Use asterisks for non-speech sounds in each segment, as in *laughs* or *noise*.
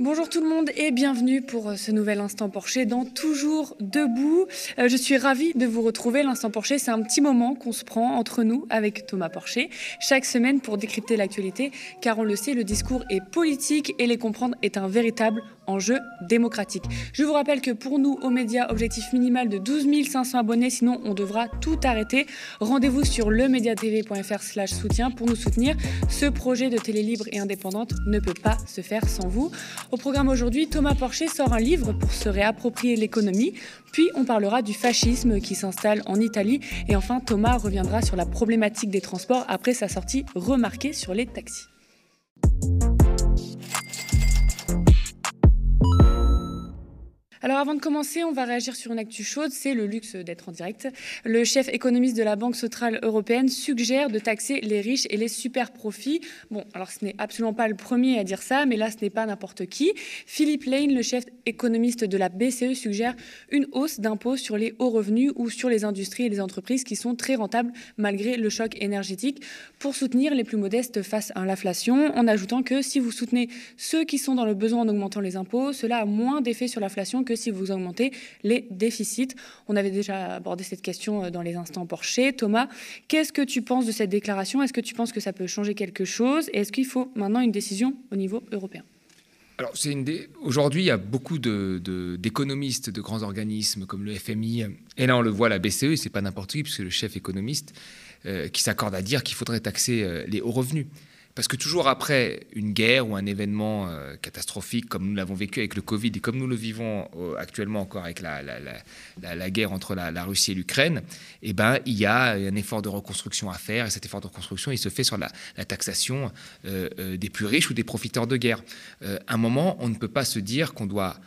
Bonjour tout le monde et bienvenue pour euh, ce nouvel Instant Porcher dans Toujours Debout. Euh, je suis ravie de vous retrouver. L'Instant Porcher, c'est un petit moment qu'on se prend entre nous avec Thomas Porcher chaque semaine pour décrypter l'actualité car on le sait, le discours est politique et les comprendre est un véritable enjeu démocratique. Je vous rappelle que pour nous, aux médias, objectif minimal de 12 500 abonnés, sinon on devra tout arrêter. Rendez-vous sur lemediatv.fr slash soutien pour nous soutenir. Ce projet de télé libre et indépendante ne peut pas se faire sans vous. Au programme aujourd'hui, Thomas Porcher sort un livre pour se réapproprier l'économie. Puis on parlera du fascisme qui s'installe en Italie. Et enfin, Thomas reviendra sur la problématique des transports après sa sortie remarquée sur les taxis. Alors avant de commencer, on va réagir sur une actu chaude, c'est le luxe d'être en direct. Le chef économiste de la Banque centrale européenne suggère de taxer les riches et les super profits. Bon, alors ce n'est absolument pas le premier à dire ça, mais là ce n'est pas n'importe qui. Philippe Lane, le chef économiste de la BCE, suggère une hausse d'impôts sur les hauts revenus ou sur les industries et les entreprises qui sont très rentables malgré le choc énergétique pour soutenir les plus modestes face à l'inflation, en ajoutant que si vous soutenez ceux qui sont dans le besoin en augmentant les impôts, cela a moins d'effet sur l'inflation que si vous augmentez les déficits. On avait déjà abordé cette question euh, dans les instants Porsche. Thomas, qu'est-ce que tu penses de cette déclaration? Est-ce que tu penses que ça peut changer quelque chose? Et est-ce qu'il faut maintenant une décision au niveau européen? Alors, aujourd'hui, il y a beaucoup d'économistes de, de, grands organismes comme le FMI, et là on le voit, la BCE, c'est pas n'importe qui, puisque le chef économiste, euh, qui s'accorde à dire qu'il faudrait taxer euh, les hauts revenus. Parce que toujours après une guerre ou un événement euh, catastrophique comme nous l'avons vécu avec le Covid et comme nous le vivons euh, actuellement encore avec la, la, guerre entre la, Russie et l'Ukraine, eh ben, il y a un effort de reconstruction à faire et cet effort de reconstruction, il se fait sur la, taxation euh, des plus riches ou des profiteurs de guerre. à un moment, on ne peut pas se dire qu'on doit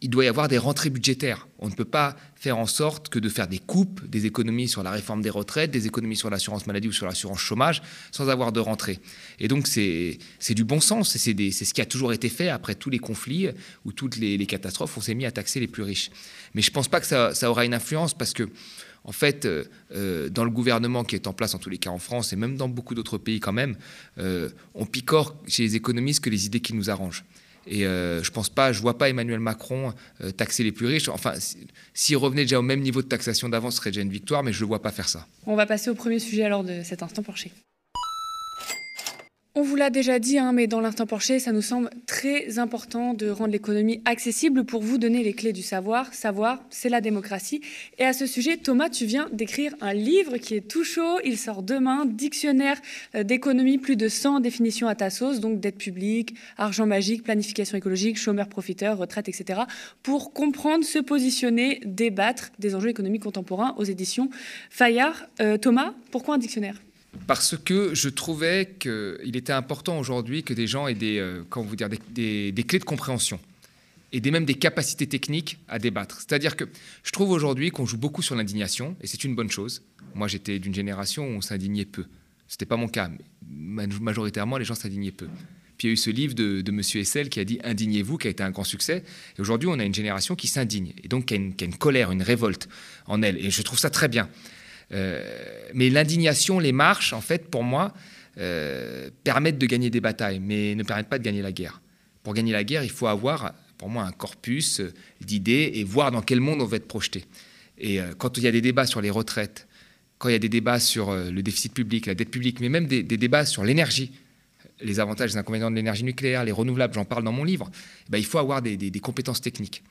il doit y avoir des rentrées budgétaires. On ne peut pas faire en sorte que de faire des coupes, des économies sur la réforme des retraites, des économies sur l'assurance maladie ou sur l'assurance chômage, sans avoir de rentrée. Et donc, c'est du bon sens. C'est ce qui a toujours été fait après tous les conflits ou toutes les, catastrophes. On s'est mis à taxer les plus riches. Mais je ne pense pas que ça, aura une influence parce que, en fait, euh, euh, dans le gouvernement qui est en place, en tous les cas en France, et même dans beaucoup d'autres pays quand même, euh, on picore chez les économistes que les idées qui nous arrangent. Et euh, je pense pas, je vois pas Emmanuel Macron euh, taxer les plus riches. Enfin, s'il revenait déjà au même niveau de taxation d'avant, ce serait déjà une victoire, mais je le vois pas faire ça. On va passer au premier sujet alors de cet instant Porcher. On vous l'a déjà dit, hein, mais dans l'instant Porcher, ça nous semble très important de rendre l'économie accessible pour vous donner les clés du savoir. Savoir, c'est la démocratie. Et à ce sujet, Thomas, tu viens d'écrire un livre qui est tout chaud. Il sort demain, Dictionnaire euh, d'économie, plus de 100 définitions à ta sauce, donc dette publique, argent magique, planification écologique, chômeur profiteur, retraite, etc., pour comprendre, se positionner, débattre des enjeux économiques contemporains aux éditions Fayard. Euh, Thomas, pourquoi un dictionnaire? Parce que je trouvais qu'il était important aujourd'hui que des gens aient des, euh, vous dire, des, clés de compréhension et des, même des capacités techniques à débattre. C'est-à-dire que je trouve aujourd'hui qu'on joue beaucoup sur l'indignation, et c'est une bonne chose. Moi, j'étais d'une génération où on s'indignait peu. Ce n'était pas mon cas, mais majoritairement, les gens s'indignaient peu. Puis il y a eu ce livre de, M. Essel qui a dit Indignez-vous, qui a été un grand succès. Et aujourd'hui, on a une génération qui s'indigne, et donc qui a, une, colère, une révolte en elle. Et je trouve ça très bien. Euh, mais l'indignation, les marches, en fait, pour moi, euh, permettent de gagner des batailles, mais ne permettent pas de gagner la guerre. Pour gagner la guerre, il faut avoir, pour moi, un corpus euh, d'idées et voir dans quel monde on veut être projeté. Et quand il y a des débats sur les retraites, quand il y a des débats sur le déficit public, la dette publique, mais même des, débats sur l'énergie, les avantages et les inconvénients de l'énergie nucléaire, les renouvelables, j'en parle dans mon livre, eh ben, il faut avoir des, des compétences techniques.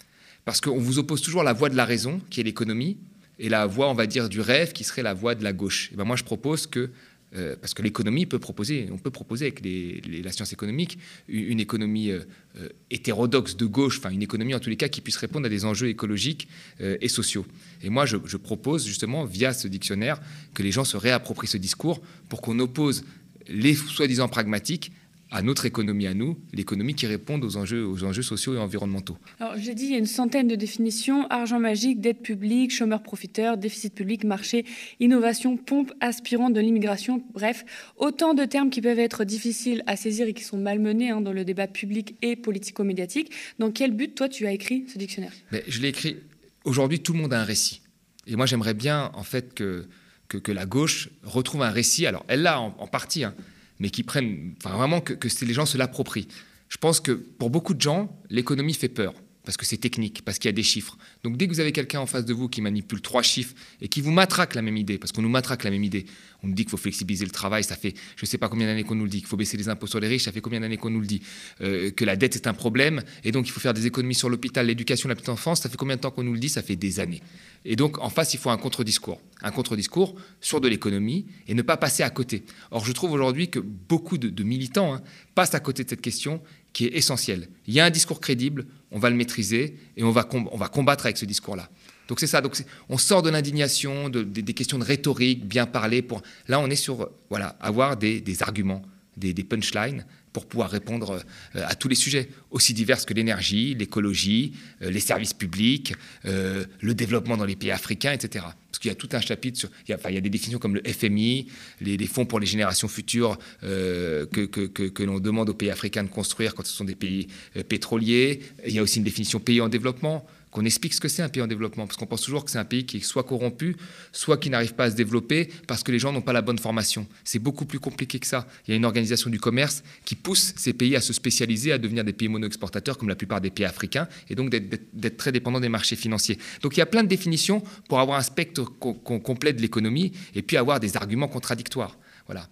Parce qu'on vous oppose toujours la voie de la raison, qui est l'économie, et la voie, on va dire, du rêve, qui serait la voie de la gauche. Et ben moi, je propose que, euh, parce que l'économie peut proposer, on peut proposer avec la science économique une, économie euh, euh, hétérodoxe de gauche, enfin une économie en tous les cas qui puisse répondre à des enjeux écologiques et sociaux. Et moi, je propose justement, via ce dictionnaire, que les gens se réapproprient ce discours pour qu'on oppose les soi-disant pragmatiques à notre économie à nous, l'économie qui répond aux enjeux, aux enjeux sociaux et environnementaux. Alors, j'ai dit, il y a une centaine de définitions argent magique, dette publique, chômeur profiteur, déficit public, marché, innovation, pompe aspirante de l'immigration. Bref, autant de termes qui peuvent être difficiles à saisir et qui sont malmenés hein, dans le débat public et politico-médiatique. Dans quel but, toi, tu as écrit ce dictionnaire? Mais Je l'ai écrit. Aujourd'hui, tout le monde a un récit. Et moi, j'aimerais bien, en fait, que, que, la gauche retrouve un récit. Alors, elle l'a en, en partie. Hein mais qui prennent, enfin vraiment que, les gens se l'approprient. Je pense que pour beaucoup de gens, l'économie fait peur parce que c'est technique, parce qu'il y a des chiffres. Donc dès que vous avez quelqu'un en face de vous qui manipule trois chiffres et qui vous matraque la même idée, parce qu'on nous matraque la même idée, on nous dit qu'il faut flexibiliser le travail, ça fait je ne sais pas combien d'années qu'on nous le dit, qu'il faut baisser les impôts sur les riches, ça fait combien d'années qu'on nous le dit, euh, que la dette est un problème, et donc il faut faire des économies sur l'hôpital, l'éducation, la petite enfance, ça fait combien de temps qu'on nous le dit Ça fait des années. Et donc en face, il faut un contre-discours. Un contre-discours sur de l'économie et ne pas passer à côté. Or, je trouve aujourd'hui que beaucoup de, militants hein, passent à côté de cette question qui est essentielle. Il y a un discours crédible, on va le maîtriser et on va, on va combattre avec ce discours-là. Donc c'est ça. Donc on sort de l'indignation, de, des questions de rhétorique, bien parler. Pour là, on est sur voilà avoir des, arguments, des, punchlines pour pouvoir répondre euh, à tous les sujets, aussi divers que l'énergie, l'écologie, euh, les services publics, euh, le développement dans les pays africains, etc. Parce qu'il y a tout un chapitre sur. Il y a, enfin, il y a des définitions comme le FMI, les, fonds pour les générations futures que, l'on demande aux pays africains de construire quand ce sont des pays pétroliers. Il y a aussi une définition pays en développement qu'on explique ce que c'est un pays en développement, parce qu'on pense toujours que c'est un pays qui est soit corrompu, soit qui n'arrive pas à se développer parce que les gens n'ont pas la bonne formation. C'est beaucoup plus compliqué que ça. Il y a une organisation du commerce qui pousse ces pays à se spécialiser, à devenir des pays mono-exportateurs, comme la plupart des pays africains, et donc d'être très dépendants des marchés financiers. Donc il y a plein de définitions pour avoir un spectre complet de l'économie et puis avoir des arguments contradictoires. Voilà.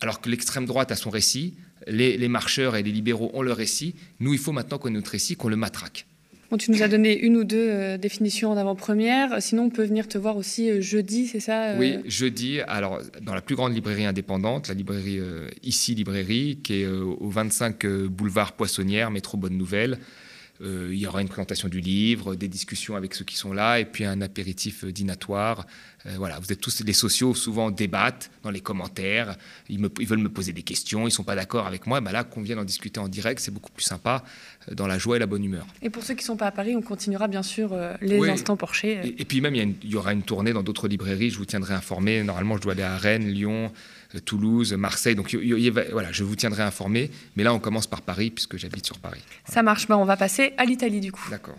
Alors que l'extrême droite a son récit, les, les marcheurs et les libéraux ont leur récit, nous, il faut maintenant qu'on ait notre récit, qu'on le matraque tu nous as donné une ou deux euh, définitions en avant-première. Sinon, on peut venir te voir aussi euh, jeudi, c'est ça euh? Oui, jeudi. Alors, dans la plus grande librairie indépendante, la librairie Ici Librairie, qui est au 25 boulevard Poissonnière, métro Bonne Nouvelle. Il y aura une présentation du livre, des discussions avec ceux qui sont là, et puis un apéritif dînatoire euh, voilà, vous êtes tous les sociaux, souvent débattent dans les commentaires, ils, veulent me poser des questions, ils ne sont pas d'accord avec moi. Ben là, qu'on vienne en discuter en direct, c'est beaucoup plus sympa, euh, dans la joie et la bonne humeur. Et pour ceux qui ne sont pas à Paris, on continuera bien sûr euh, les instants Porcher. Et, puis même, il y, aura une tournée dans d'autres librairies, je vous tiendrai informé. Normalement, je dois aller à Rennes, Lyon, Toulouse, Marseille. Donc voilà, je vous tiendrai informé. Mais là, on commence par Paris, puisque j'habite sur Paris. Ça marche. Ben, on va passer à l'Italie du coup. D'accord.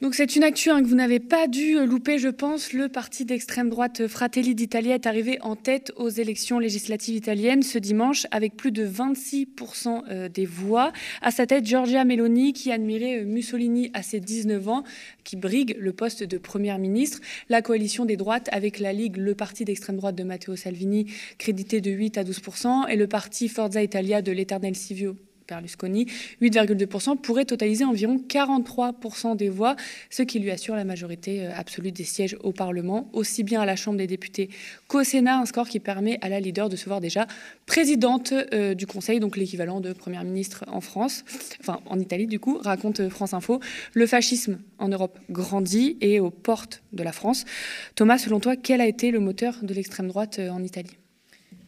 Donc c'est une actu hein, que vous n'avez pas dû euh, louper, je pense. Le parti d'extrême droite Fratelli d'Italia est arrivé en tête aux élections législatives italiennes ce dimanche avec plus de 26% euh, des voix. À sa tête, Giorgia Meloni qui admirait euh, Mussolini à ses 19 ans, qui brigue le poste de première ministre. La coalition des droites avec la Ligue, le parti d'extrême droite de Matteo Salvini, crédité de 8 à 12%, et le parti Forza Italia de l'éternel Silvio Berlusconi, 8,2%, pourrait totaliser environ 43% des voix, ce qui lui assure la majorité euh, absolue des sièges au Parlement, aussi bien à la Chambre des députés qu'au Sénat, un score qui permet à la leader de se voir déjà présidente euh, du Conseil, donc l'équivalent de Première ministre en France, enfin en Italie du coup, raconte France Info. Le fascisme en Europe grandit et aux portes de la France. Thomas, selon toi, quel a été le moteur de l'extrême droite euh, en Italie?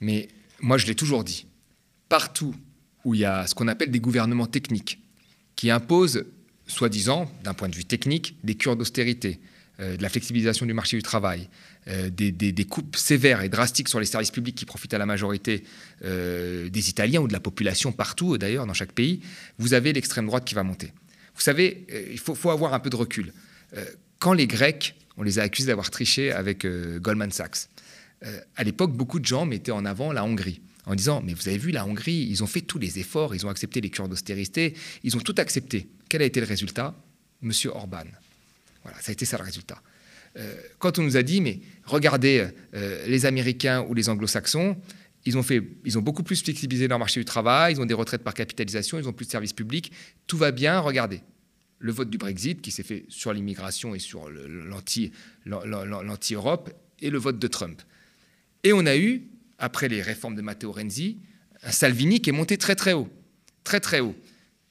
Mais moi, je l'ai toujours dit. Partout où il y a ce qu'on appelle des gouvernements techniques, qui imposent, soi-disant, d'un point de vue technique, des cures d'austérité, euh, de la flexibilisation du marché du travail, euh, des, coupes sévères et drastiques sur les services publics qui profitent à la majorité euh, des Italiens ou de la population partout, d'ailleurs, dans chaque pays, vous avez l'extrême droite qui va monter. Vous savez, il faut, faut, avoir un peu de recul. quand les Grecs, on les a accusés d'avoir triché avec Goldman Sachs, à l'époque, beaucoup de gens mettaient en avant la Hongrie en disant Mais vous avez vu, la Hongrie, ils ont fait tous les efforts, ils ont accepté les cures d'austérité, ils ont tout accepté. Quel a été le résultat? Monsieur Orban. Voilà, ça a été ça le résultat. Euh, quand on nous a dit Mais regardez, euh, les Américains ou les Anglo-Saxons, ils ont, fait, ils ont beaucoup plus flexibilisé leur marché du travail, ils ont des retraites par capitalisation, ils ont plus de services publics, tout va bien, regardez. Le vote du Brexit qui s'est fait sur l'immigration et sur l'anti-Europe, et le vote de Trump. Et on a eu après les réformes de Matteo Renzi, un Salvini qui est monté très très haut. Très très haut.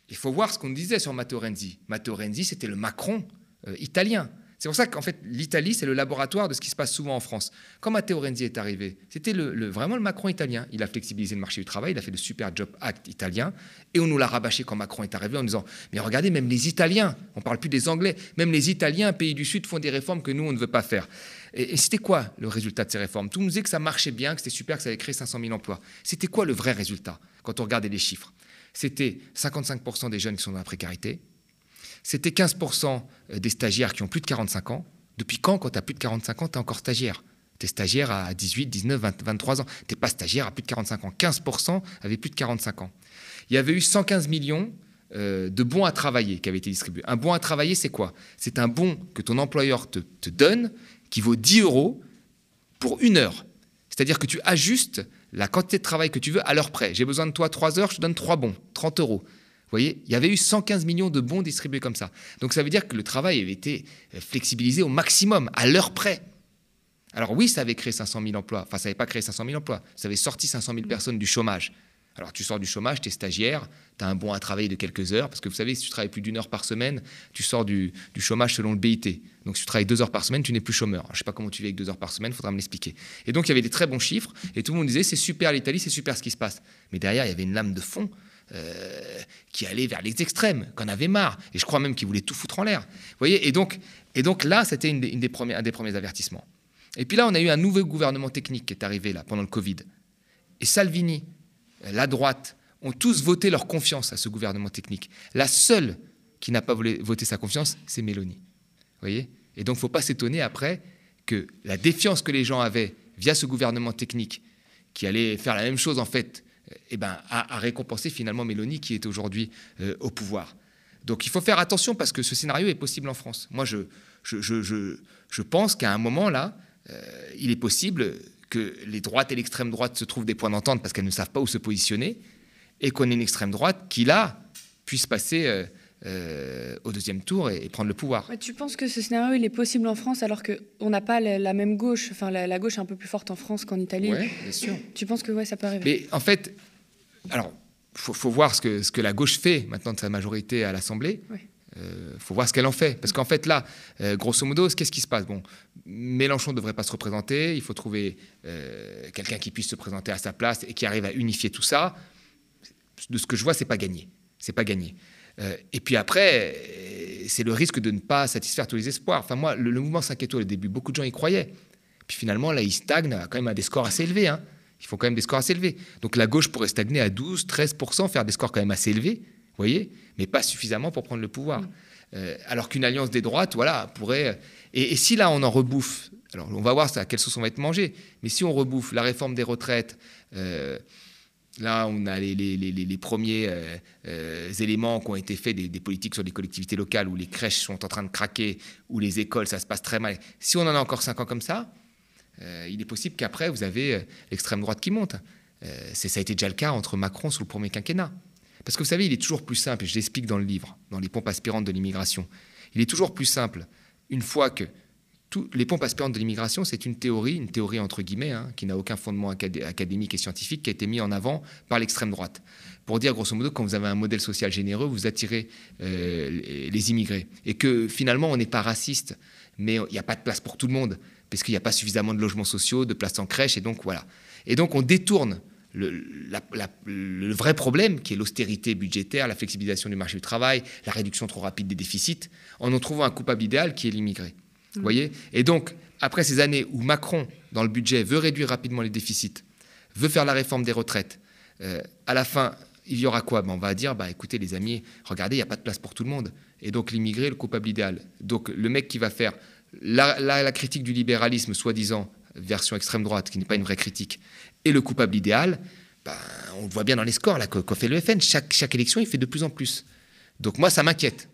Il faut voir ce qu'on disait sur Matteo Renzi. Matteo Renzi, c'était le Macron euh, italien. C'est pour ça qu'en fait, l'Italie, c'est le laboratoire de ce qui se passe souvent en France. Quand Matteo Renzi est arrivé, c'était le, vraiment le Macron italien. Il a flexibilisé le marché du travail, il a fait le Super Job Act italien, et on nous l'a rabâché quand Macron est arrivé en disant Mais regardez, même les Italiens, on ne parle plus des Anglais, même les Italiens, pays du Sud, font des réformes que nous, on ne veut pas faire. Et, c'était quoi le résultat de ces réformes? Tout nous disait que ça marchait bien, que c'était super, que ça avait créé 500 000 emplois. C'était quoi le vrai résultat quand on regardait les chiffres? C'était 55% des jeunes qui sont dans la précarité, c'était 15% des stagiaires qui ont plus de 45 ans. Depuis quand, quand tu as plus de 45 ans, tu es encore stagiaire? Tu es stagiaire à 18, 19, 23 ans. Tu pas stagiaire à plus de 45 ans. 15% avaient plus de 45 ans. Il y avait eu 115 millions euh, de bons à travailler qui avaient été distribués. Un bon à travailler, c'est quoi? C'est un bon que ton employeur te, te, donne qui vaut 10 euros pour une heure. C'est-à-dire que tu ajustes la quantité de travail que tu veux à l'heure près. J'ai besoin de toi 3 heures, je te donne 3 bons, 30 euros. Vous voyez, il y avait eu 115 millions de bons distribués comme ça. Donc ça veut dire que le travail avait été euh, flexibilisé au maximum, à l'heure près. Alors oui, ça avait créé 500 000 emplois. Enfin, ça n'avait pas créé 500 000 emplois. Ça avait sorti 500 000 personnes du chômage. Alors tu sors du chômage, tu es stagiaire, tu as un bon à travailler de quelques heures, parce que vous savez, si tu travailles plus d'une heure par semaine, tu sors du, chômage selon le BIT. Donc si tu travailles deux heures par semaine, tu n'es plus chômeur. je ne sais pas comment tu vis avec deux heures par semaine, il faudra me l'expliquer. Et donc il y avait des très bons chiffres, et tout le monde disait, c'est super l'Italie, c'est super ce qui se passe. Mais derrière, il y avait une lame de fond. Euh, qui allait vers les extrêmes, qu'on avait marre, et je crois même qu'ils voulaient tout foutre en l'air. Voyez, et donc, et donc là, c'était une des, premiers, un des premiers avertissements. Et puis là, on a eu un nouveau gouvernement technique qui est arrivé là pendant le Covid. Et Salvini, la droite, ont tous voté leur confiance à ce gouvernement technique. La seule qui n'a pas voté sa confiance, c'est Mélanie. voyez? Et donc, il ne faut pas s'étonner après que la défiance que les gens avaient via ce gouvernement technique, qui allait faire la même chose en fait, eh ben, a, récompensé finalement Mélanie qui est aujourd'hui euh, au pouvoir. Donc il faut faire attention parce que ce scénario est possible en France. Moi, je, je, je, je pense qu'à un moment là, euh, il est possible que les droites et l'extrême droite se trouvent des points d'entente parce qu'elles ne savent pas où se positionner et qu'on ait une extrême droite qui, là, puisse passer euh, euh, au deuxième tour et, prendre le pouvoir. tu penses que ce scénario, il est possible en France alors qu'on n'a pas la, même gauche, enfin la, gauche est un peu plus forte en France qu'en Italie? Oui, bien sûr. Tu penses que ouais, ça peut arriver? Mais en fait, alors, il faut, faut, voir ce que, ce que la gauche fait maintenant de sa majorité à l'Assemblée. Il euh, faut voir ce qu'elle en fait. Parce qu'en fait, là, grosso modo, qu'est-ce qui se passe? Bon, Mélenchon ne devrait pas se représenter. Il faut trouver quelqu'un qui puisse se présenter à sa place et qui arrive à unifier tout ça de ce que je vois, c'est pas gagné. C'est pas gagné. Euh, et puis après, c'est le risque de ne pas satisfaire tous les espoirs. Enfin, moi, le, mouvement 5 étoiles, au début, beaucoup de gens y croyaient. Puis finalement, là, il stagne quand même à des scores assez élevés. Hein. Ils font quand même des scores assez élevés. Donc la gauche pourrait stagner à 12, 13%, faire des scores quand même assez élevés, vous voyez, mais pas suffisamment pour prendre le pouvoir. Mm. Euh, alors qu'une alliance des droites, voilà, pourrait. Et, si là, on en rebouffe, alors on va voir à quelle sauce on va être mangé, mais si on rebouffe la réforme des retraites, euh, Là, on a les, premiers euh, euh, éléments qui ont été faits des, politiques sur les collectivités locales où les crèches sont en train de craquer, où les écoles, ça se passe très mal. Si on en a encore cinq ans comme ça, euh, il est possible qu'après, vous avez l'extrême droite qui monte. ça a été déjà le cas entre Macron sous le premier quinquennat. Parce que vous savez, il est toujours plus simple, et je l'explique dans le livre, dans les pompes aspirantes de l'immigration, il est toujours plus simple, une fois que les pompes aspirantes de l'immigration, c'est une théorie, une théorie entre guillemets, hein, qui n'a aucun fondement académique et scientifique, qui a été mis en avant par l'extrême droite. Pour dire, grosso modo, quand vous avez un modèle social généreux, vous attirez euh, les immigrés. Et que finalement, on n'est pas raciste, mais il n'y a pas de place pour tout le monde, parce qu'il n'y a pas suffisamment de logements sociaux, de places en crèche, et donc voilà. Et donc on détourne le, le vrai problème, qui est l'austérité budgétaire, la flexibilisation du marché du travail, la réduction trop rapide des déficits, en en trouvant un coupable idéal qui est l'immigré. Vous voyez? Et donc, après ces années où Macron, dans le budget, veut réduire rapidement les déficits, veut faire la réforme des retraites, euh, à la fin, il y aura quoi? Ben, On va dire, bah, écoutez les amis, regardez, il n'y a pas de place pour tout le monde. Et donc l'immigré, le coupable idéal. Donc le mec qui va faire la, critique du libéralisme, soi-disant, version extrême droite, qui n'est pas une vraie critique, et le coupable idéal, ben, on le voit bien dans les scores qu'a fait le FN. Chaque élection, il fait de plus en plus. Donc moi, ça m'inquiète.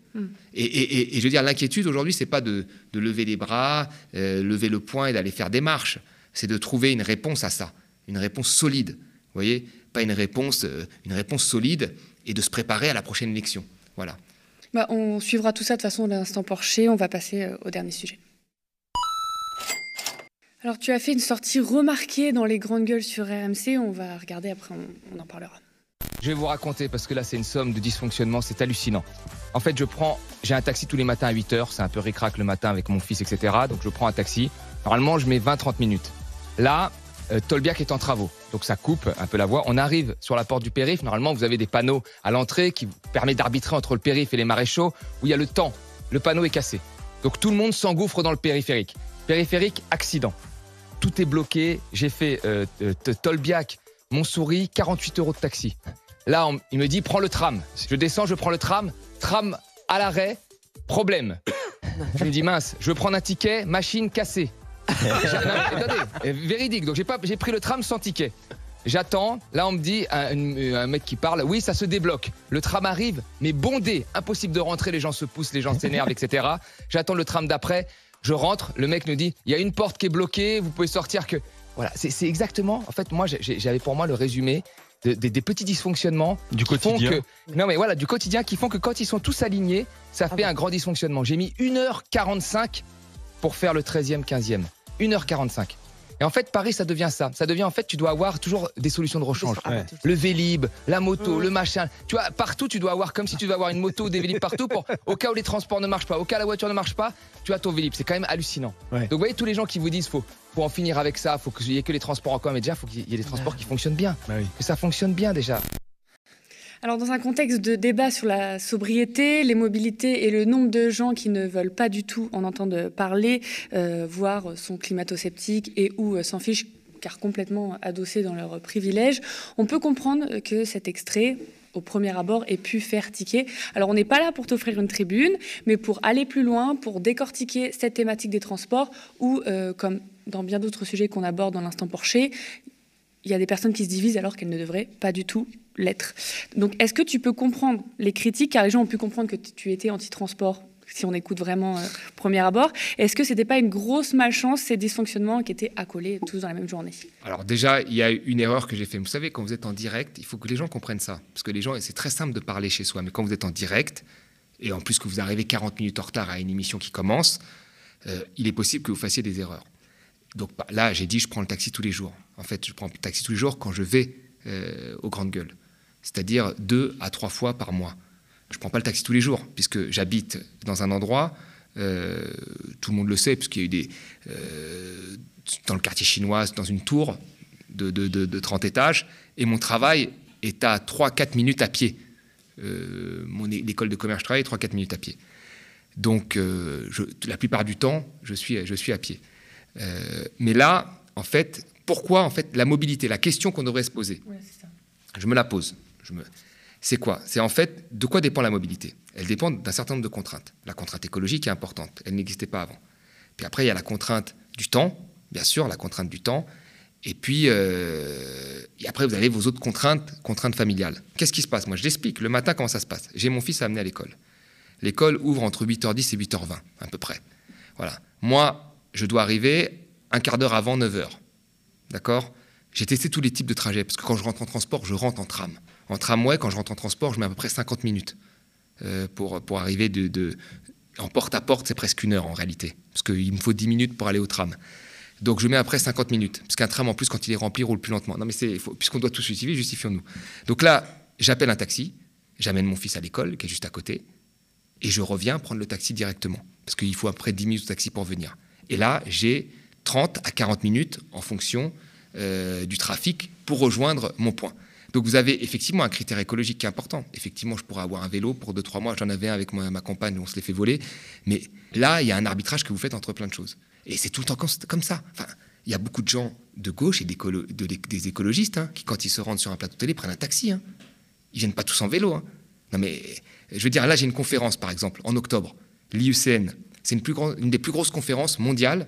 Et, je veux dire, l'inquiétude aujourd'hui, c'est pas de, lever les bras, euh, lever le poing et d'aller faire des marches. C'est de trouver une réponse à ça, une réponse solide. Vous voyez, pas une réponse, euh, une réponse solide et de se préparer à la prochaine élection. Voilà. Bah, on suivra tout ça de façon l'instant Porcher. On va passer euh, au dernier sujet. Alors, tu as fait une sortie remarquée dans les grandes gueules sur RMC. On va regarder après, on en parlera. Je vais vous raconter parce que là, c'est une somme de dysfonctionnement, c'est hallucinant. En fait, je prends, j'ai un taxi tous les matins à 8 h c'est un peu ricrac le matin avec mon fils, etc. Donc je prends un taxi. Normalement, je mets 20-30 minutes. Là, euh, Tolbiac est en travaux, donc ça coupe un peu la voie. On arrive sur la porte du périph'. Normalement, vous avez des panneaux à l'entrée qui permettent d'arbitrer entre le périph' et les maréchaux où il y a le temps. Le panneau est cassé. Donc tout le monde s'engouffre dans le périphérique. Périphérique, accident. Tout est bloqué. J'ai fait euh, euh Tolbiac, Montsouris, 48 euros de taxi. Là, il me dit prends le tram. Je descends, je prends le tram. Tram à l'arrêt, problème. je me dis mince, je veux prendre un ticket, machine cassée. véridique. Donc j'ai pris le tram sans ticket. J'attends. Là, on me dit, un, mec qui parle, oui, ça se débloque. Le tram arrive, mais bondé. Impossible de rentrer. Les gens se poussent, les gens s'énervent, etc. J'attends le tram d'après. Je rentre. Le mec nous dit, il y a une porte qui est bloquée. Vous pouvez sortir que. Voilà, c'est exactement. En fait, moi, j'avais pour moi le résumé des petits dysfonctionnements du quotidien. que, non mais voilà, du quotidien qui font que quand ils sont tous alignés, ça fait un grand dysfonctionnement. J'ai mis 1h45 pour faire le 13e, 15e. 1h45. Et en fait, Paris, ça devient ça. Ça devient en fait, tu dois avoir toujours des solutions de rechange. Le Vélib, la moto, le machin. Tu vois, partout, tu dois avoir comme si tu devais avoir une moto, des Vélib partout pour, *laughs* au cas où les transports ne marchent pas, au cas où la voiture ne marche pas, tu as ton Vélib. C'est quand même hallucinant. Donc, vous voyez, tous les gens qui vous disent, faut, faut en finir avec ça, faut qu'il y ait que les transports en commun, mais déjà, faut qu'il y ait des transports qui fonctionnent bien. Bah que ça fonctionne bien déjà. Alors, dans un contexte de débat sur la sobriété, les mobilités et le nombre de gens qui ne veulent pas du tout en entendre parler, euh, voire sont climato-sceptiques et ou euh, s'en fichent car complètement adossés dans leurs privilèges, on peut comprendre que cet extrait au premier abord ait pu faire tiquer. Alors on n'est pas là pour t'offrir une tribune, mais pour aller plus loin, pour décortiquer cette thématique des transports, ou euh, comme dans bien d'autres sujets qu'on aborde dans l'instant Porcher, il y a des personnes qui se divisent alors qu'elles ne devraient pas du tout l'être. Donc, est-ce que tu peux comprendre les critiques, car les gens ont pu comprendre que tu étais anti-transport si on écoute vraiment euh, premier abord. Est-ce que ce n'était pas une grosse malchance, ces dysfonctionnements qui étaient accolés tous dans la même journée? Alors déjà, il y a une erreur que j'ai faite. Vous savez, quand vous êtes en direct, il faut que les gens comprennent ça. Parce que les gens, c'est très simple de parler chez soi, mais quand vous êtes en direct, et en plus que vous arrivez 40 minutes en retard à une émission qui commence, euh, il est possible que vous fassiez des erreurs. Donc bah, là, j'ai dit, je prends le taxi tous les jours. En fait, je prends le taxi tous les jours quand je vais euh, aux grandes gueules c'est-à-dire deux à trois fois par mois. Je ne prends pas le taxi tous les jours, puisque j'habite dans un endroit, euh, tout le monde le sait, puisqu'il y a eu des... Euh, dans le quartier chinois, dans une tour de, de, 30 étages, et mon travail est à 3-4 minutes à pied. Mon l'école de commerce, travaille 3-4 minutes à pied. Donc, la plupart du temps, je suis à pied. Mais là, en fait, pourquoi en fait la mobilité La question qu'on devrait se poser. je me la pose. C'est quoi? C'est en fait de quoi dépend la mobilité? Elle dépend d'un certain nombre de contraintes. La contrainte écologique est importante, elle n'existait pas avant. Puis après, il y a la contrainte du temps, bien sûr, la contrainte du temps. Et puis, euh, et après, vous avez vos autres contraintes, contraintes familiales. Qu'est-ce qui se passe? Moi, je l'explique. Le matin, comment ça se passe? J'ai mon fils à amener à l'école. L'école ouvre entre 8h10 et 8h20, à peu près. Voilà. Moi, je dois arriver un quart d'heure avant 9h. D'accord? J'ai testé tous les types de trajets, parce que quand je rentre en transport, je rentre en tram. En tramway, quand je rentre en transport, je mets à peu près 50 minutes euh, pour, pour arriver de, En porte-à-porte, c'est presque une heure en réalité, parce qu'il me faut 10 minutes pour aller au tram. Donc je mets après 50 minutes, parce qu'un tram en plus, quand il est rempli, roule plus lentement. Non mais puisqu'on doit tous justifier, justifions-nous. Donc là, j'appelle un taxi, j'amène mon fils à l'école, qui est juste à côté, et je reviens prendre le taxi directement, parce qu'il faut après 10 minutes de taxi pour venir. Et là, j'ai 30 à 40 minutes en fonction euh, du trafic pour rejoindre mon point. Donc vous avez effectivement un critère écologique qui est important. Effectivement, je pourrais avoir un vélo pour 2-3 mois. J'en avais un avec ma, compagne, on se les fait voler. Mais là, il y a un arbitrage que vous faites entre plein de choses. Et c'est tout le temps comme ça. Enfin, il y a beaucoup de gens de gauche et des écologistes hein, qui, quand ils se rendent sur un plateau télé, prennent un taxi. Hein. Ils viennent pas tous en vélo. Hein. Non mais, je veux dire, là, j'ai une conférence, par exemple, en octobre, l'IUCN. C'est une, des plus grosses conférences mondiales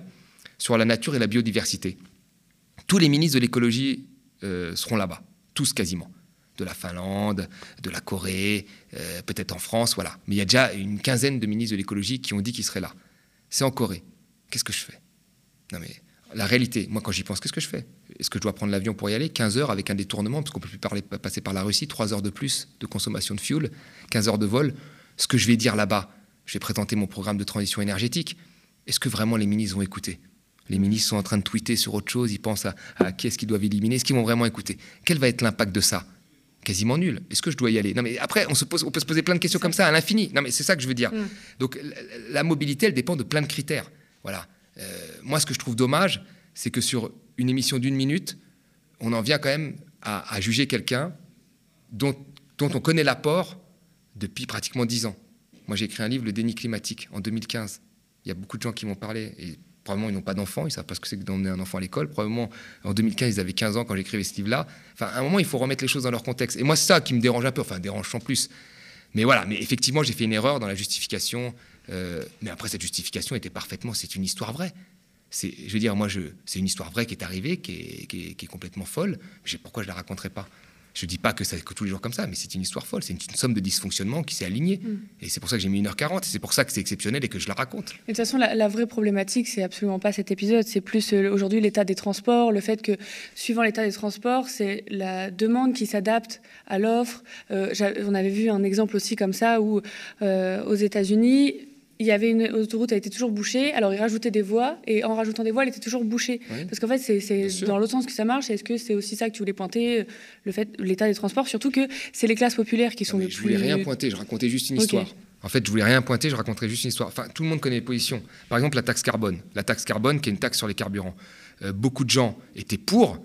sur la nature et la biodiversité. Tous les ministres de l'écologie euh, seront là-bas tous quasiment. De la Finlande, de la Corée, euh, peut-être en France, voilà. Mais il y a déjà une quinzaine de ministres de l'écologie qui ont dit qu'ils seraient là. C'est en Corée. Qu'est-ce que je fais? Non mais la réalité, moi quand j'y pense, qu'est-ce que je fais? Est-ce que je dois prendre l'avion pour y aller? 15 heures avec un détournement, parce qu'on peut plus passer par la Russie, 3 heures de plus de consommation de fuel, 15 heures de vol. Ce que je vais dire là-bas, je vais présenter mon programme de transition énergétique. Est-ce que vraiment les ministres vont écouter? Les ministres sont en train de tweeter sur autre chose, ils pensent à, qui est-ce qu'ils doivent éliminer, est-ce qu'ils vont vraiment écouter? Quel va être l'impact de ça? Quasiment nul. Est-ce que je dois y aller? Non, mais après, on, se pose, on peut se poser plein de questions comme ça à l'infini. Non, mais c'est ça que je veux dire. Mm. Donc, la, mobilité, elle dépend de plein de critères. Voilà. Euh, moi, ce que je trouve dommage, c'est que sur une émission d'une minute, on en vient quand même à, juger quelqu'un dont, dont on connaît l'apport depuis pratiquement dix ans. Moi, j'ai écrit un livre, Le déni climatique, en 2015. Il y a beaucoup de gens qui m'ont parlé, et Probablement, ils n'ont pas d'enfants, ils ne savent pas ce que c'est que d'emmener un enfant à l'école. Probablement, en 2015, ils avaient 15 ans quand j'écrivais ce livre-là. Enfin, à un moment, il faut remettre les choses dans leur contexte. Et moi, c'est ça qui me dérange un peu, enfin, dérange sans plus. Mais voilà, mais effectivement, j'ai fait une erreur dans la justification. Euh, mais après, cette justification était parfaitement, c'est une histoire vraie. C'est, je veux dire, moi, je, c'est une histoire vraie qui est arrivée, qui est, complètement folle. Pourquoi je la raconterais pas? Je ne dis pas que c'est tous les jours comme ça, mais c'est une histoire folle. C'est une, somme de dysfonctionnements qui s'est alignée. Mm. Et c'est pour ça que j'ai mis 1h40. C'est pour ça que c'est exceptionnel et que je la raconte. de toute façon, la, vraie problématique, c'est absolument pas cet épisode. C'est plus euh, aujourd'hui l'état des transports, le fait que, suivant l'état des transports, c'est la demande qui s'adapte à l'offre. Euh, on avait vu un exemple aussi comme ça où, euh, aux États-Unis, il y avait une autoroute, elle était toujours bouchée. Alors, ils rajoutaient des voies, et en rajoutant des voies, elle était toujours bouchée. Parce qu'en fait, c'est dans l'autre sens que ça marche. Est-ce que c'est aussi ça que tu voulais pointer, le fait, l'état des transports? Surtout que c'est les classes populaires qui sont les plus. Je voulais rien pointer, je racontais juste une histoire. En fait, je voulais rien pointer, je raconterais juste une histoire. Enfin, tout le monde connaît les positions. Par exemple, la taxe carbone. La taxe carbone, qui est une taxe sur les carburants. Euh, beaucoup de gens étaient pour.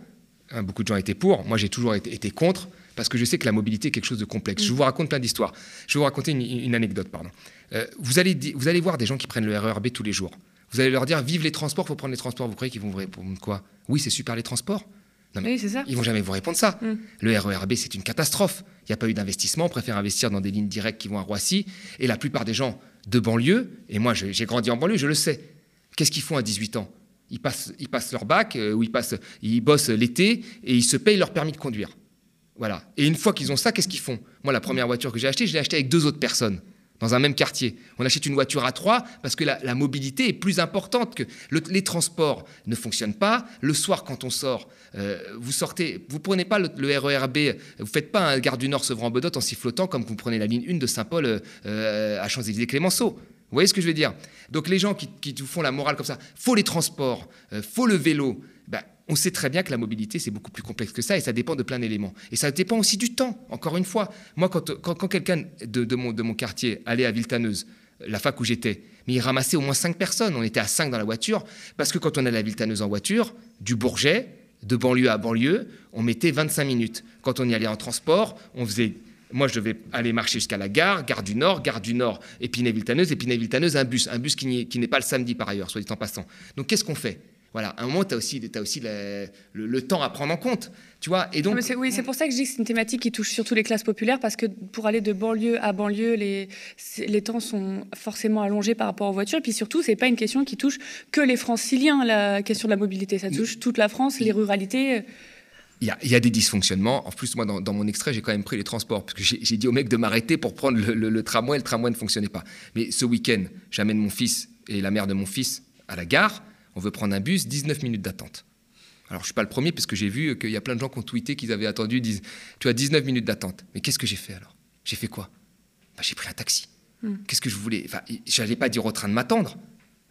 Hein, beaucoup de gens étaient pour. Moi, j'ai toujours été, contre parce que je sais que la mobilité est quelque chose de complexe. Mm. Je vous raconte plein d'histoires. Je vais vous raconter une, une anecdote, pardon. Euh, vous, allez, vous allez voir des gens qui prennent le RERB tous les jours. Vous allez leur dire vive les transports, il faut prendre les transports. Vous croyez qu'ils vont vous répondre quoi? Oui, c'est super les transports. Non, mais oui, c'est ça. Ils vont jamais vous répondre ça. Mm. Le RERB, c'est une catastrophe. Il n'y a pas eu d'investissement. On préfère investir dans des lignes directes qui vont à Roissy. Et la plupart des gens de banlieue, et moi j'ai grandi en banlieue, je le sais, qu'est-ce qu'ils font à 18 ans? Ils passent, ils passent leur bac, euh, ou ils, passent, ils bossent l'été, et ils se payent leur permis de conduire. Voilà. Et une fois qu'ils ont ça, qu'est-ce qu'ils font? Moi, la première voiture que j'ai achetée, je l'ai achetée avec deux autres personnes dans un même quartier. On achète une voiture à trois parce que la, mobilité est plus importante que les transports ne fonctionnent pas. Le soir, quand on sort, euh, vous sortez, vous prenez pas le, RERB, vous faites pas un gare du Nord Sevran-Bedotte en sifflotant comme vous prenez la ligne 1 de Saint-Paul euh, à Champs-Élysées-Clémenceau. Vous voyez ce que je veux dire? Donc les gens qui, qui, font la morale comme ça, faut les transports, euh, faut le vélo. On sait très bien que la mobilité, c'est beaucoup plus complexe que ça et ça dépend de plein d'éléments. Et ça dépend aussi du temps, encore une fois. Moi, quand, quand, quelqu'un de, mon, de mon quartier allait à Viltaneuse, la fac où j'étais, mais il ramassait au moins cinq personnes. On était à cinq dans la voiture, parce que quand on allait à Viltaneuse en voiture, du Bourget, de banlieue à banlieue, on mettait 25 minutes. Quand on y allait en transport, on faisait moi, je devais aller marcher jusqu'à la gare, gare du Nord, gare du Nord, Épinay-Viltaneuse, Épinay-Viltaneuse, un bus, un bus qui n'est pas le samedi par ailleurs, soit dit en passant. Donc, qu'est-ce qu'on fait? Voilà, à un moment, tu as aussi, as aussi le, temps à prendre en compte. Tu vois et donc, oui, c'est pour ça que je dis que c'est une thématique qui touche surtout les classes populaires, parce que pour aller de banlieue à banlieue, les, les temps sont forcément allongés par rapport aux voitures. Et puis surtout, c'est pas une question qui touche que les franciliens, la question de la mobilité. Ça touche toute la France, les ruralités. Il y, a, des dysfonctionnements. En plus, moi, dans, mon extrait, j'ai quand même pris les transports, parce que j'ai dit au mec de m'arrêter pour prendre le, le, le, tramway, le tramway ne fonctionnait pas. Mais ce week-end, j'amène mon fils et la mère de mon fils à la gare on veut prendre un bus, 19 minutes d'attente. Alors, je ne suis pas le premier, parce que j'ai vu qu'il y a plein de gens qui ont tweeté qu'ils avaient attendu, tu as 19 minutes d'attente. Mais qu'est-ce que j'ai fait alors? J'ai fait quoi? Bah, J'ai pris un taxi. Hmm. Qu'est-ce que je voulais? Enfin, n'allais pas dire au train de m'attendre,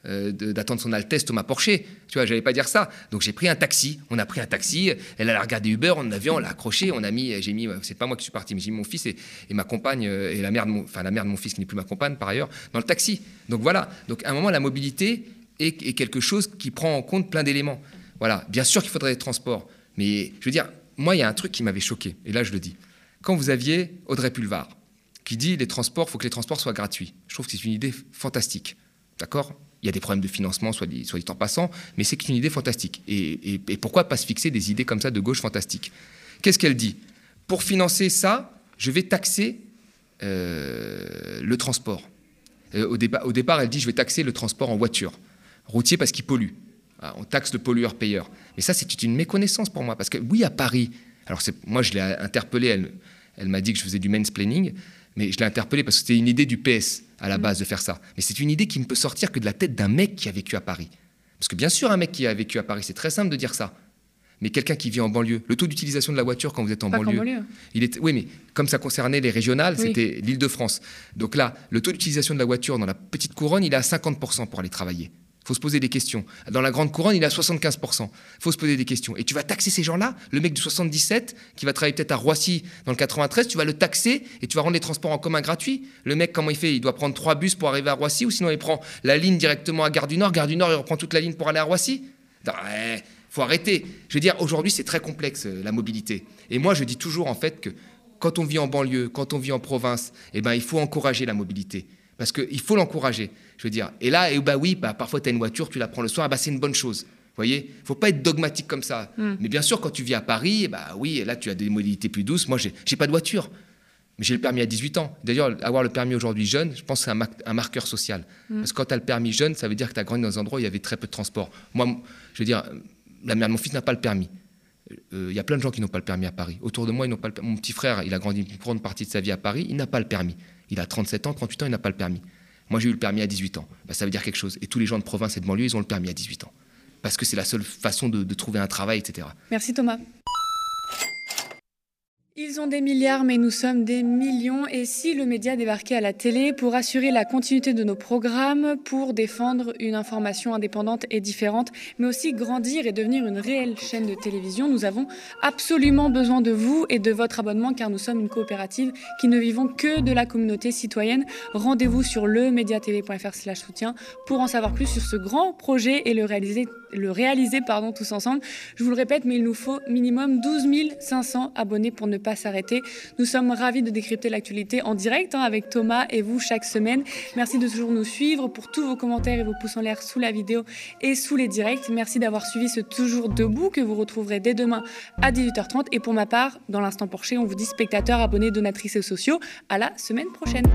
euh, d'attendre son Altesse Thomas Porcher. Tu vois, j'allais pas dire ça. Donc j'ai pris un taxi. On a pris un taxi. Elle a regardé Uber, on a on l'a accroché, on a mis, j'ai mis, c'est pas moi qui suis parti, mais j'ai mis mon fils et, ma compagne euh, et la mère de mon, enfin la mère de mon fils qui n'est plus ma compagne par ailleurs, dans le taxi. Donc voilà. Donc à un moment, la mobilité, est, quelque chose qui prend en compte plein d'éléments. Voilà, bien sûr qu'il faudrait des transports, mais je veux dire, moi, il y a un truc qui m'avait choqué, et là je le dis. Quand vous aviez Audrey Pulvar, qui dit les transports, il faut que les transports soient gratuits. Je trouve que c'est une idée fantastique. D'accord? Il y a des problèmes de financement, soit dit, soit dit en passant, mais c'est une idée fantastique. Et, pourquoi pas se fixer des idées comme ça de gauche fantastiques? Qu'est-ce qu'elle dit? Pour financer ça, je vais taxer euh, le transport. Euh, au, au départ, elle dit je vais taxer le transport en voiture routier parce qu'il pollue. Ah, on taxe le pollueur-payeur. Mais ça, c'est une méconnaissance pour moi. Parce que oui, à Paris, alors moi, je l'ai interpellée, elle, elle m'a dit que je faisais du mansplaining, mais je l'ai interpellée parce que c'était une idée du PS à la mm. base de faire ça. Mais c'est une idée qui ne peut sortir que de la tête d'un mec qui a vécu à Paris. Parce que bien sûr, un mec qui a vécu à Paris, c'est très simple de dire ça. Mais quelqu'un qui vit en banlieue, le taux d'utilisation de la voiture quand vous êtes en banlieue, il est, oui, mais comme ça concernait les régionales, c'était l'Île-de-France. Donc là, le taux d'utilisation de la voiture dans la petite couronne, il est à 50% pour aller travailler. Il faut se poser des questions. Dans la grande couronne, il est à 75%. Il faut se poser des questions. Et tu vas taxer ces gens-là, le mec du 77, qui va travailler peut-être à Roissy dans le 93, tu vas le taxer et tu vas rendre les transports en commun gratuits. Le mec, comment il fait? Il doit prendre trois bus pour arriver à Roissy ou sinon il prend la ligne directement à Gare du Nord? Gare du Nord, il reprend toute la ligne pour aller à Roissy? Il faut arrêter. Je veux dire, aujourd'hui, c'est très complexe, euh, la mobilité. Et moi, je dis toujours, en fait, que quand on vit en banlieue, quand on vit en province, eh ben, il faut encourager la mobilité. Parce qu'il faut l'encourager. Je veux dire. Et là, et bah oui, bah, parfois tu as une voiture, tu la prends le soir, bah, c'est une bonne chose. Vous voyez? Faut pas être dogmatique comme ça. Hmm. Mais bien sûr, quand tu vis à Paris, bah oui, là tu as des mobilités plus douces. Moi, j'ai pas de voiture. Mais j'ai le permis à 18 ans. D'ailleurs, avoir le permis aujourd'hui jeune, je pense que c'est un, marqueur social. Mm. Parce que quand tu as le permis jeune, ça veut dire que tu as grandi dans un endroit où il y avait très peu de transport. Moi, je veux dire, la mère de mon fils n'a pas le permis. Euh, il y a plein de gens qui n'ont pas le permis à Paris. Autour de moi, ils n'ont pas le Mon petit frère, il a grandi une grande partie de sa vie à Paris, il n'a pas le permis. Il a 37 ans, 38 ans, il n'a pas le permis. Moi, j'ai eu le permis à 18 ans. Bah, ça veut dire quelque chose. Et tous les gens de province et de banlieue, ils ont le permis à 18 ans. Parce que c'est la seule façon de, de trouver un travail, etc. Merci Thomas. Ils ont des milliards, mais nous sommes des millions. Et si le média débarquait à la télé pour assurer la continuité de nos programmes, pour défendre une information indépendante et différente, mais aussi grandir et devenir une réelle chaîne de télévision, nous avons absolument besoin de vous et de votre abonnement, car nous sommes une coopérative qui ne vivons que de la communauté citoyenne. Rendez-vous sur lemediatv.fr/slash soutien pour en savoir plus sur ce grand projet et le réaliser, le réaliser pardon, tous ensemble. Je vous le répète, mais il nous faut minimum 12 500 abonnés pour ne pas s'arrêter. Nous sommes ravis de décrypter l'actualité en direct hein, avec Thomas et vous chaque semaine. Merci de toujours nous suivre pour tous vos commentaires et vos pouces en l'air sous la vidéo et sous les directs. Merci d'avoir suivi ce Toujours Debout que vous retrouverez dès demain à 18h30. Et pour ma part, dans l'instant Porcher, on vous dit spectateurs, abonnés, donatrices et sociaux. À la semaine prochaine.